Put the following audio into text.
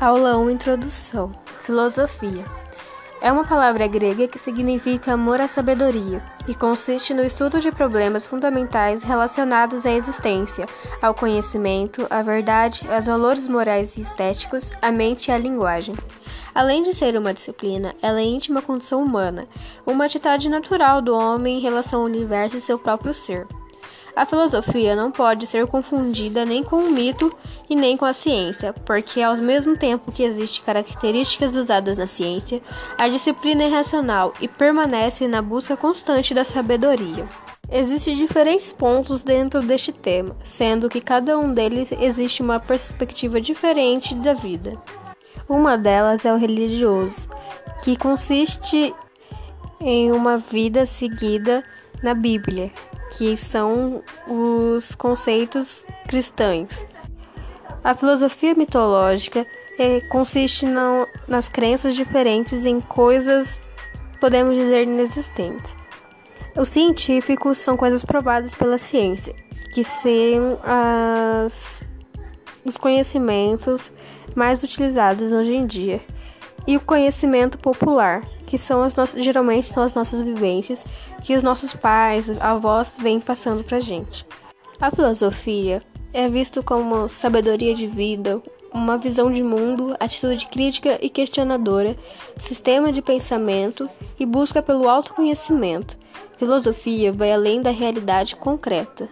Aula 1 Introdução Filosofia é uma palavra grega que significa amor à sabedoria e consiste no estudo de problemas fundamentais relacionados à existência, ao conhecimento, à verdade, aos valores morais e estéticos, à mente e à linguagem. Além de ser uma disciplina, ela é íntima condição humana, uma atitude natural do homem em relação ao universo e seu próprio ser. A filosofia não pode ser confundida nem com o mito e nem com a ciência, porque ao mesmo tempo que existem características usadas na ciência, a disciplina é racional e permanece na busca constante da sabedoria. Existem diferentes pontos dentro deste tema, sendo que cada um deles existe uma perspectiva diferente da vida. Uma delas é o religioso, que consiste em uma vida seguida na Bíblia, que são os conceitos cristãos. A filosofia mitológica é, consiste não, nas crenças diferentes em coisas, podemos dizer, inexistentes. Os científicos são coisas provadas pela ciência, que são as, os conhecimentos mais utilizados hoje em dia e o conhecimento popular, que são as nossas, geralmente são as nossas vivências que os nossos pais, avós vêm passando pra gente. A filosofia é visto como sabedoria de vida, uma visão de mundo, atitude crítica e questionadora, sistema de pensamento e busca pelo autoconhecimento. Filosofia vai além da realidade concreta.